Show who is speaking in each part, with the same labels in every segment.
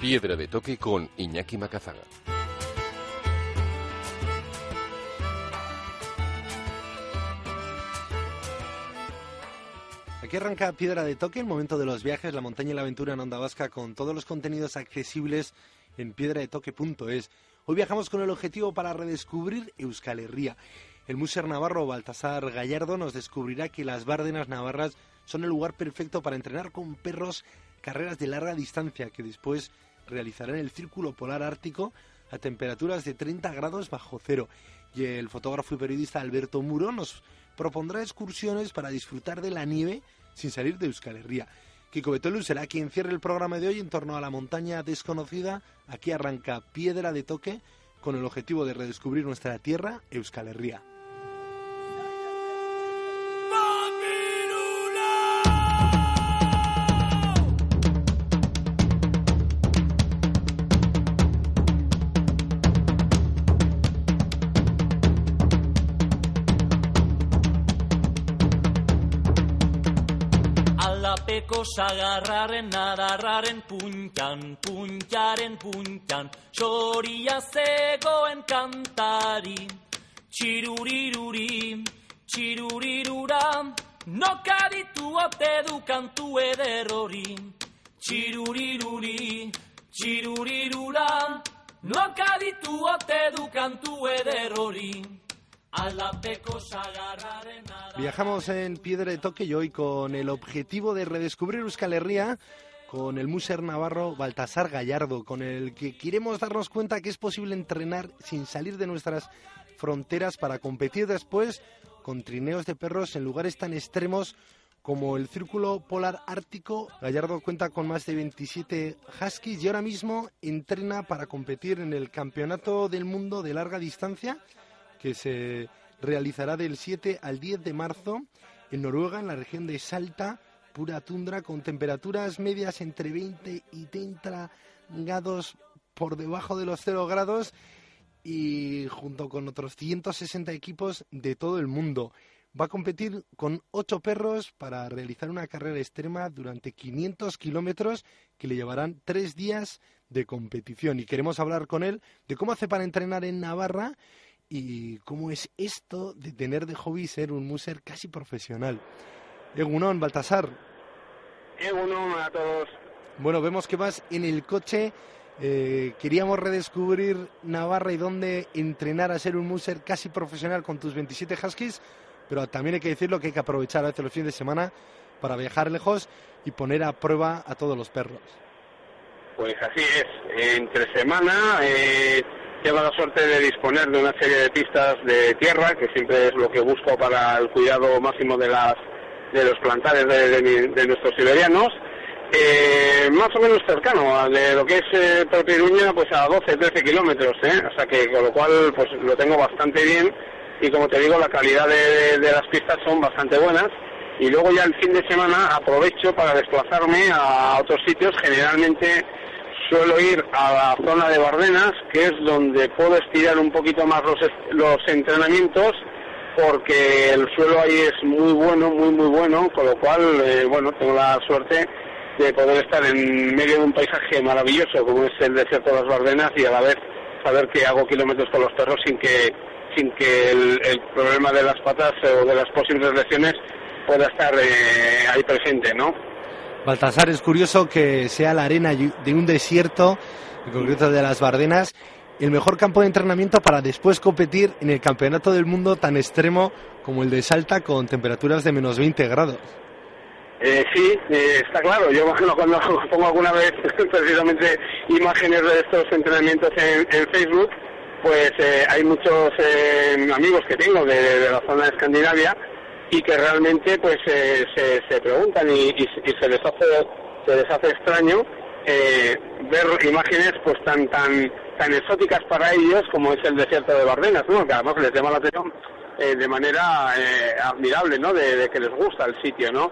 Speaker 1: Piedra de Toque con Iñaki Macazaga.
Speaker 2: Aquí arranca Piedra de Toque, el momento de los viajes, la montaña y la aventura en Onda Vasca con todos los contenidos accesibles en piedradetoque.es. Hoy viajamos con el objetivo para redescubrir Euskal Herria. El Muser Navarro Baltasar Gallardo nos descubrirá que las Bárdenas navarras son el lugar perfecto para entrenar con perros carreras de larga distancia que después realizarán el Círculo Polar Ártico a temperaturas de 30 grados bajo cero. Y el fotógrafo y periodista Alberto Muro nos propondrá excursiones para disfrutar de la nieve sin salir de Euskal Herria. Kiko Betolu será quien cierre el programa de hoy en torno a la montaña desconocida. Aquí arranca Piedra de Toque con el objetivo de redescubrir nuestra tierra, Euskal Herria.
Speaker 3: Alapeko sagarraren nadarraren puntan, puntaren puntan, xoria zegoen kantari. Txiruriruri, txirurirura, noka ditu ote du kantu ederrori. Txiruriruri, txirurirura, noka ditu ote du kantu ederrori.
Speaker 2: Viajamos en Piedra de Toque y hoy con el objetivo de redescubrir Euskal Herria con el Muser Navarro Baltasar Gallardo, con el que queremos darnos cuenta que es posible entrenar sin salir de nuestras fronteras para competir después con trineos de perros en lugares tan extremos como el Círculo Polar Ártico. Gallardo cuenta con más de 27 huskies y ahora mismo entrena para competir en el Campeonato del Mundo de Larga Distancia que se realizará del 7 al 10 de marzo en Noruega, en la región de Salta, pura tundra, con temperaturas medias entre 20 y 30 grados por debajo de los 0 grados y junto con otros 160 equipos de todo el mundo. Va a competir con ocho perros para realizar una carrera extrema durante 500 kilómetros que le llevarán tres días de competición. Y queremos hablar con él de cómo hace para entrenar en Navarra y cómo es esto de tener de hobby ser un muser casi profesional. Egunon, Baltasar.
Speaker 4: Egunon a todos.
Speaker 2: Bueno, vemos que vas en el coche. Eh, queríamos redescubrir Navarra y dónde entrenar a ser un muser casi profesional con tus 27 huskies, pero también hay que decirlo que hay que aprovechar a veces los fines de semana para viajar lejos y poner a prueba a todos los perros.
Speaker 4: Pues así es. Entre semana eh, Llevo la suerte de disponer de una serie de pistas de tierra, que siempre es lo que busco para el cuidado máximo de, las, de los plantares de, nuestros siberianos. Eh, más o menos cercano de lo que es eh, pues a 12, 13 kilómetros, ¿eh? o sea que con lo cual pues lo tengo bastante bien y como te digo la calidad de, de las pistas son bastante buenas y luego ya el fin de semana aprovecho para desplazarme a otros sitios, generalmente suelo ir a la zona de Bardenas, que es donde puedo estirar un poquito más los, los entrenamientos, porque el suelo ahí es muy bueno, muy, muy bueno, con lo cual, eh, bueno, tengo la suerte de poder estar en medio de un paisaje maravilloso como es el desierto de las Bardenas y a la vez saber que hago kilómetros con los perros sin que sin que el, el problema de las patas o de las posibles lesiones pueda estar eh, ahí presente, ¿no?
Speaker 2: Baltasar, es curioso que sea la arena de un desierto, en concreto de las Bardenas, el mejor campo de entrenamiento para después competir en el Campeonato del Mundo tan extremo como el de Salta con temperaturas de menos 20 grados.
Speaker 4: Eh, sí, eh, está claro. Yo bueno, cuando pongo alguna vez precisamente imágenes de estos entrenamientos en, en Facebook, pues eh, hay muchos eh, amigos que tengo de, de la zona de Escandinavia y que realmente pues eh, se, se preguntan y, se les hace se les hace extraño eh, ver imágenes pues tan tan tan exóticas para ellos como es el desierto de Bardenas, ¿no? Que además les llama la atención eh, de manera admirable, ¿no? De, que les gusta el sitio, ¿no?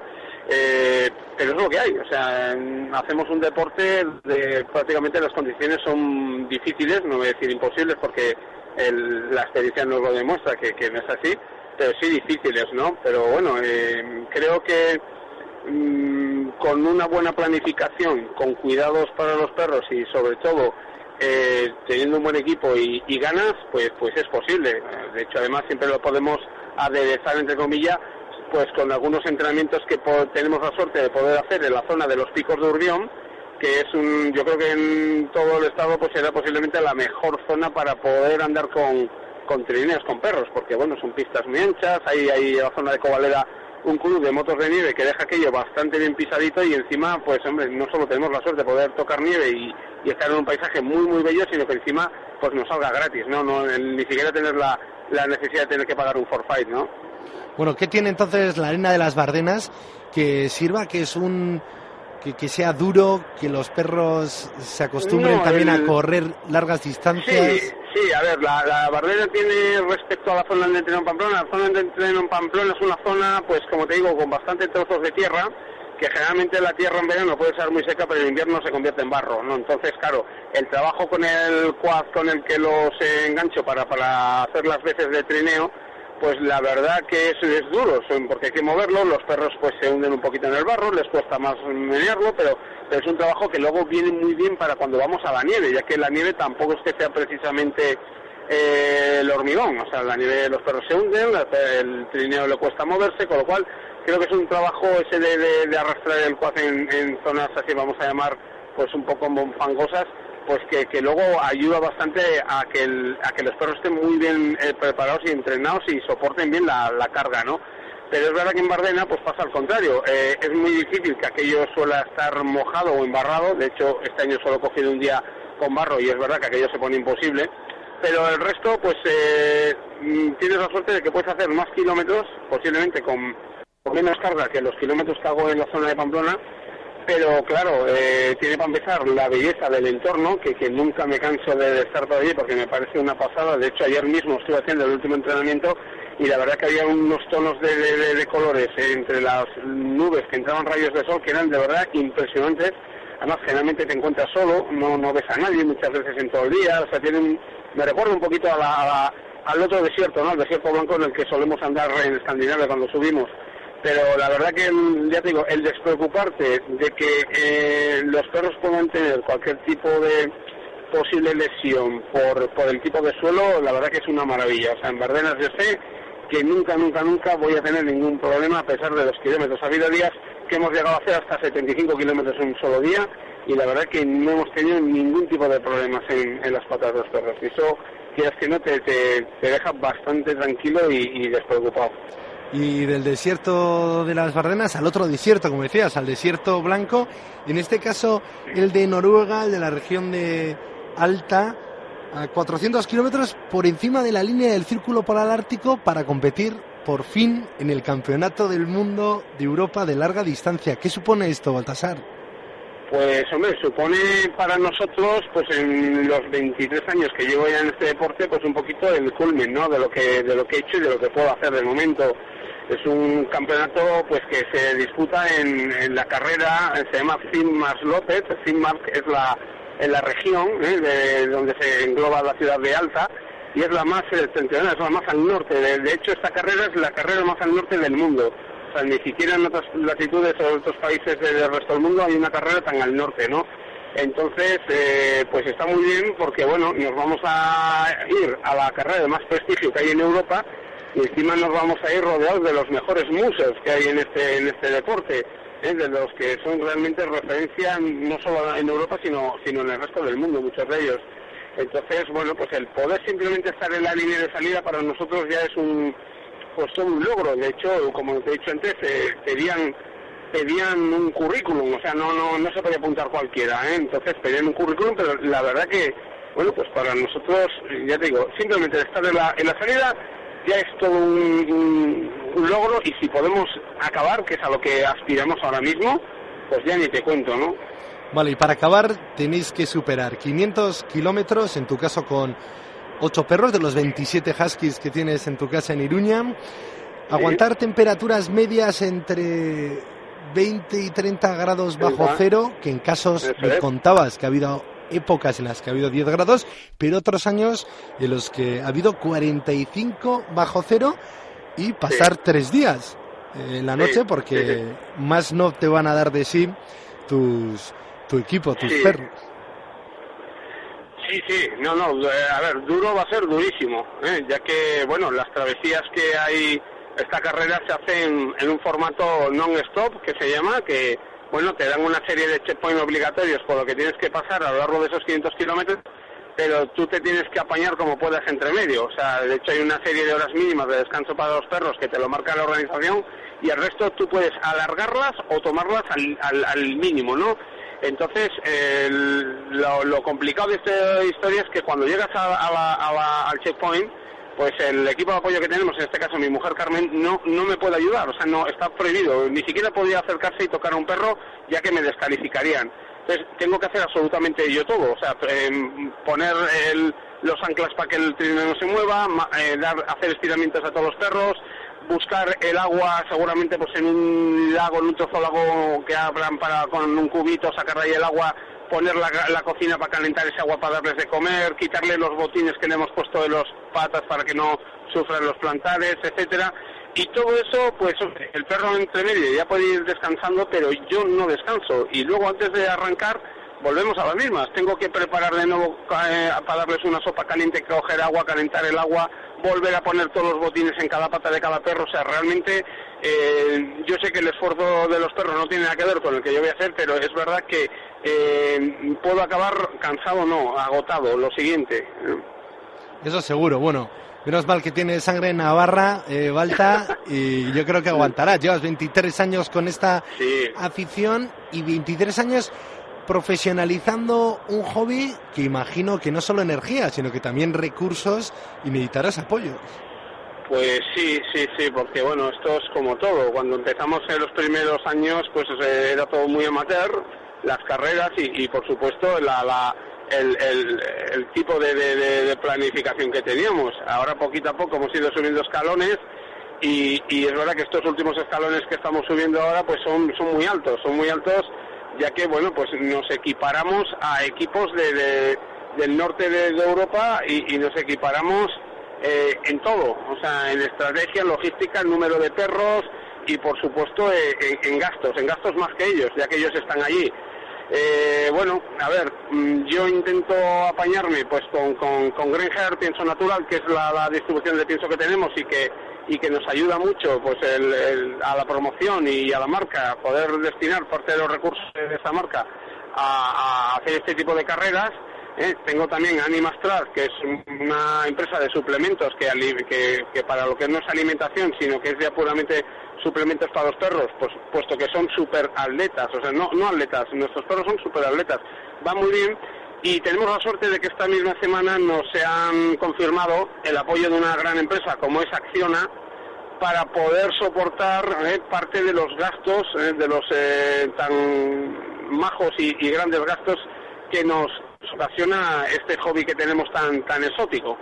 Speaker 4: Pero es lo que hay, o sea, hacemos un deporte de prácticamente las condiciones son difíciles, no voy a decir imposibles porque la experiencia nos lo demuestra que no es así, pero sí difíciles, ¿no? Pero bueno, eh, creo que mm, con una buena planificación, con cuidados para los perros y sobre todo eh, teniendo un buen equipo y, ganas, pues, pues es posible. De hecho, además siempre lo podemos aderezar, entre comillas, pues con algunos entrenamientos que tenemos la suerte de poder hacer en la zona de los picos de Urbión, que es un, yo creo que en todo el estado pues será posiblemente la mejor zona para poder andar con, con trineos, con perros, porque bueno, son pistas muy anchas, hay, hay la zona de Covalera un club de motos de nieve que deja aquello bastante bien pisadito y encima, pues hombre, no solo tenemos la suerte de poder tocar nieve y, estar en un paisaje muy muy bello, sino que encima pues nos salga gratis, ¿no? no ni siquiera tener la, la necesidad de tener que pagar un forfait, ¿no?
Speaker 2: Bueno, ¿qué tiene entonces la arena de las Bardenas que sirva, que es un que, sea duro, que los perros se acostumbren también a correr largas distancias.
Speaker 4: Sí, sí, a ver, la, la Bardena tiene respecto a la zona de entreno en Pamplona, la zona de entreno en Pamplona es una zona, pues como te digo, con bastantes trozos de tierra, que generalmente la tierra en verano puede ser muy seca, pero en invierno se convierte en barro, ¿no? Entonces, claro, el trabajo con el quad con el que los engancho para, para hacer las veces de trineo, pues la verdad que es, es duro, porque hay que moverlo, los perros pues se hunden un poquito en el barro, les cuesta más menearlo, pero, es un trabajo que luego viene muy bien para cuando vamos a la nieve, ya que la nieve tampoco es que sea precisamente eh, el hormigón, o sea, la nieve los perros se hunden, el trineo le cuesta moverse, con lo cual creo que es un trabajo ese de, arrastrar el cuac en, en, zonas así vamos a llamar pues un poco fangosas pues que, luego ayuda bastante a que, a que los perros estén muy bien eh, preparados y entrenados y soporten bien la, carga, ¿no? Pero es verdad que en Bardena pues pasa al contrario. Eh, es muy difícil que aquello suela estar mojado o embarrado. De hecho, este año solo he cogido un día con barro y es verdad que aquello se pone imposible. Pero el resto, pues eh, mm, tienes la suerte de que puedes hacer más kilómetros, posiblemente con, con menos carga que los kilómetros que hago en la zona de Pamplona, pero claro, eh, tiene para empezar la belleza del entorno, que, que nunca me canso de estar por allí porque me parece una pasada. De hecho, ayer mismo estuve haciendo el último entrenamiento y la verdad que había unos tonos de, de, colores entre las nubes que entraban rayos de sol que eran de verdad impresionantes. Además, generalmente te encuentras solo, no, no ves a nadie muchas veces en todo el día. O sea, tienen, me recuerda un poquito a al otro desierto, ¿no? El desierto blanco en el que solemos andar en Escandinavia cuando subimos pero la verdad que, ya te digo, el despreocuparte de que eh, los perros puedan tener cualquier tipo de posible lesión por, por el tipo de suelo, la verdad que es una maravilla. O sea, en Bardenas yo sé que nunca, nunca, nunca voy a tener ningún problema a pesar de los kilómetros. Ha habido días que hemos llegado a hacer hasta 75 kilómetros en un solo día y la verdad que no hemos tenido ningún tipo de problemas en, las patas de los perros. Y eso, quieras que no, te, te, deja bastante tranquilo y despreocupado
Speaker 2: y del desierto de las Bardenas al otro desierto, como decías, al desierto blanco, en este caso el de Noruega, el de la región de Alta, a 400 kilómetros por encima de la línea del Círculo Polar Ártico para competir por fin en el Campeonato del Mundo de Europa de larga distancia. ¿Qué supone esto, Baltasar?
Speaker 4: Pues hombre, supone para nosotros, pues en los 23 años que llevo ya en este deporte, pues un poquito el culmen, ¿no? De lo que de lo que he hecho y de lo que puedo hacer de momento. Es un campeonato pues que se disputa en, la carrera, se llama Finnmark López. Finnmark es la, en la región ¿eh? de donde se engloba la ciudad de Alta y es la más septentrional, es la más al norte. De, hecho, esta carrera es la carrera más al norte del mundo. O sea, ni siquiera en otras latitudes o en otros países del resto del mundo hay una carrera tan al norte, ¿no? Entonces, eh, pues está muy bien porque, bueno, nos vamos a ir a la carrera de más prestigio que hay en Europa y encima nos vamos a ir rodeados de los mejores museos que hay en este, en este deporte, ¿eh? de los que son realmente referencia no solo en Europa, sino, sino en el resto del mundo, muchos de ellos. Entonces, bueno, pues el poder simplemente estar en la línea de salida para nosotros ya es un, pues un logro. De hecho, como te he dicho antes, eh, pedían pedían un currículum, o sea, no no no se podía apuntar cualquiera, ¿eh? entonces pedían un currículum, pero la verdad que, bueno, pues para nosotros, ya te digo, simplemente estar en la, en la salida ya es todo un, logro y si podemos acabar, que es a lo que aspiramos ahora mismo, pues ya ni te cuento, ¿no?
Speaker 2: Vale, y para acabar tenéis que superar 500 kilómetros, en tu caso con 8 perros de los 27 huskies que tienes en tu casa en Iruña, aguantar temperaturas medias entre 20 y 30 grados bajo cero, que en casos me contabas que ha habido épocas en las que ha habido 10 grados, pero otros años en los que ha habido 45 bajo cero y pasar tres días. en la noche porque más no te van a dar de sí tus tu equipo, tus perros.
Speaker 4: Sí, sí, no, no, eh, a ver, duro va a ser durísimo, ¿eh? ya que, bueno, las travesías que hay, esta carrera se hace en, un formato non-stop, que se llama, que, bueno, te dan una serie de checkpoints obligatorios por lo que tienes que pasar a lo largo de esos 500 kilómetros, pero tú te tienes que apañar como puedas entre medio. O sea, de hecho hay una serie de horas mínimas de descanso para los perros que te lo marca la organización y el resto tú puedes alargarlas o tomarlas al, mínimo, ¿no? Entonces, lo, complicado de esta historia es que cuando llegas a, al checkpoint, pues el equipo de apoyo que tenemos, en este caso mi mujer Carmen, no, no me puede ayudar, o sea, no está prohibido, ni siquiera podía acercarse y tocar a un perro ya que me descalificarían. Entonces tengo que hacer absolutamente yo todo, o sea, em, poner los anclas para que el trineo no se mueva, eh, dar, hacer estiramientos a todos los perros, buscar el agua seguramente pues en un lago, en un trozo lago que abran para con un cubito sacar ahí el agua, poner la, cocina para calentar ese agua para darles de comer, quitarle los botines que le hemos puesto de los patas para que no sufran los plantares, etcétera. Y todo eso, pues el perro entre medio ya puede ir descansando, pero yo no descanso. Y luego antes de arrancar, volvemos a las mismas. Tengo que preparar de nuevo eh, para darles una sopa caliente, coger agua, calentar el agua, volver a poner todos los botines en cada pata de cada perro. O sea, realmente eh, yo sé que el esfuerzo de los perros no tiene nada que ver con el que yo voy a hacer, pero es verdad que eh, puedo acabar cansado, no, agotado. Lo siguiente.
Speaker 2: Eso seguro. Bueno, Menos mal que tiene sangre en Navarra, eh, Balta, y yo creo que aguantará. Llevas 23 años con esta afición y 23 años profesionalizando un hobby que imagino que no solo energía, sino que también recursos y necesitarás apoyo.
Speaker 4: Pues sí, sí, sí, porque bueno, esto es como todo. Cuando empezamos en los primeros años, pues eh, era todo muy amateur, las carreras y, por supuesto la, la el, tipo de, planificación que teníamos. Ahora poquito a poco hemos ido subiendo escalones y, es verdad que estos últimos escalones que estamos subiendo ahora pues son, son muy altos, son muy altos ya que bueno pues nos equiparamos a equipos de, del norte de, Europa y, nos equiparamos eh, en todo, o sea, en estrategia, logística, número de perros y por supuesto eh, en gastos, en gastos más que ellos, ya que ellos están allí. Eh, bueno, a ver, mm, yo intento apañarme pues con, con, con Granger Pienso Natural, que es la, distribución de pienso que tenemos y que, y que nos ayuda mucho pues a la promoción y a la marca, a poder destinar parte de los recursos de esa marca a, hacer este tipo de carreras. ¿eh? tengo también Animastrar, que es una empresa de suplementos que, que, que para lo que no es alimentación, sino que es ya puramente suplementos para los perros, pues puesto que son super atletas, o sea, no, no atletas, nuestros perros son super atletas, va muy bien y tenemos la suerte de que esta misma semana nos se han confirmado el apoyo de una gran empresa como es Acciona para poder soportar eh, parte de los gastos, eh, de los eh, tan majos y, y, grandes gastos que nos ocasiona este hobby que tenemos tan tan exótico.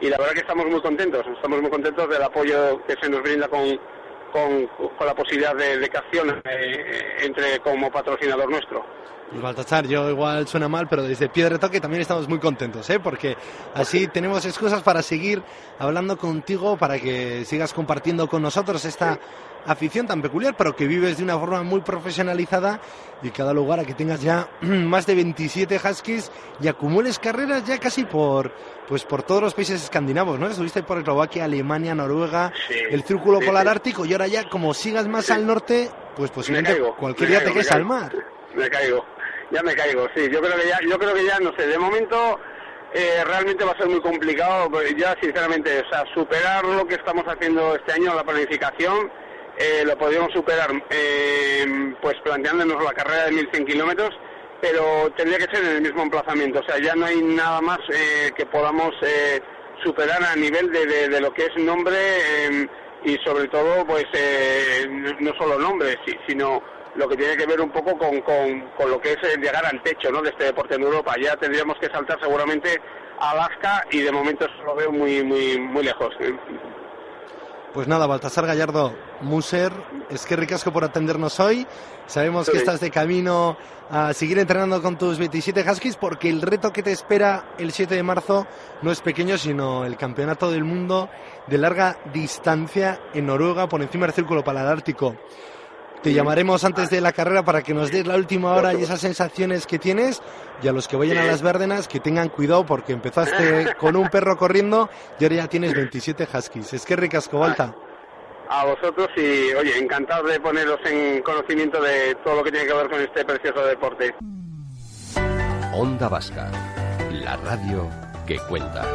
Speaker 4: Y la verdad que estamos muy contentos, estamos muy contentos del apoyo que se nos brinda con, con, la posibilidad de, de que eh, entre como patrocinador nuestro.
Speaker 2: Pues Baltasar, yo igual suena mal, pero desde Piedra Toque también estamos muy contentos, ¿eh? porque así tenemos excusas para seguir hablando contigo, para que sigas compartiendo con nosotros esta afición tan peculiar, pero que vives de una forma muy profesionalizada y cada lugar a que tengas ya más de 27 Huskies y acumules carreras ya casi por pues por todos los países escandinavos, ¿no? Estuviste por Eslovaquia, Alemania, Noruega, el Círculo Polar Ártico y ahora ya como sigas más al norte, pues posiblemente cualquier día te quedes al mar.
Speaker 4: Me caigo ya me caigo, sí. Yo creo que ya, yo creo que ya, no sé, de momento eh, realmente va a ser muy complicado, pues, ya sinceramente, o sea, superar lo que estamos haciendo este año, la planificación, eh, lo podríamos superar eh, pues planteándonos la carrera de 1100 kilómetros, pero tendría que ser en el mismo emplazamiento, o sea, ya no hay nada más que podamos superar a nivel de, de, lo que es nombre y sobre todo, pues, no solo nombre, sino lo que tiene que ver un poco con, con, lo que es llegar al techo ¿no? de este deporte en Europa. Ya tendríamos que saltar seguramente a Alaska y de momento eso lo veo muy, muy, muy lejos.
Speaker 2: Pues nada, Baltasar Gallardo, Muser, es que ricasco por atendernos hoy. Sabemos que estás de camino a seguir entrenando con tus 27 Huskies porque el reto que te espera el 7 de marzo no es pequeño, sino el campeonato del mundo de larga distancia en Noruega por encima del círculo para el Ártico. Te llamaremos antes de la carrera para que nos des la última hora y esas sensaciones que tienes. Y a los que vayan a las Vérdenas, que tengan cuidado porque empezaste con un perro corriendo y ahora ya tienes 27 huskies. Es que ricasco, Volta.
Speaker 4: A vosotros y, oye, encantado de poneros en conocimiento de todo lo que tiene que ver con este precioso deporte.
Speaker 1: Onda Vasca, la radio que cuenta.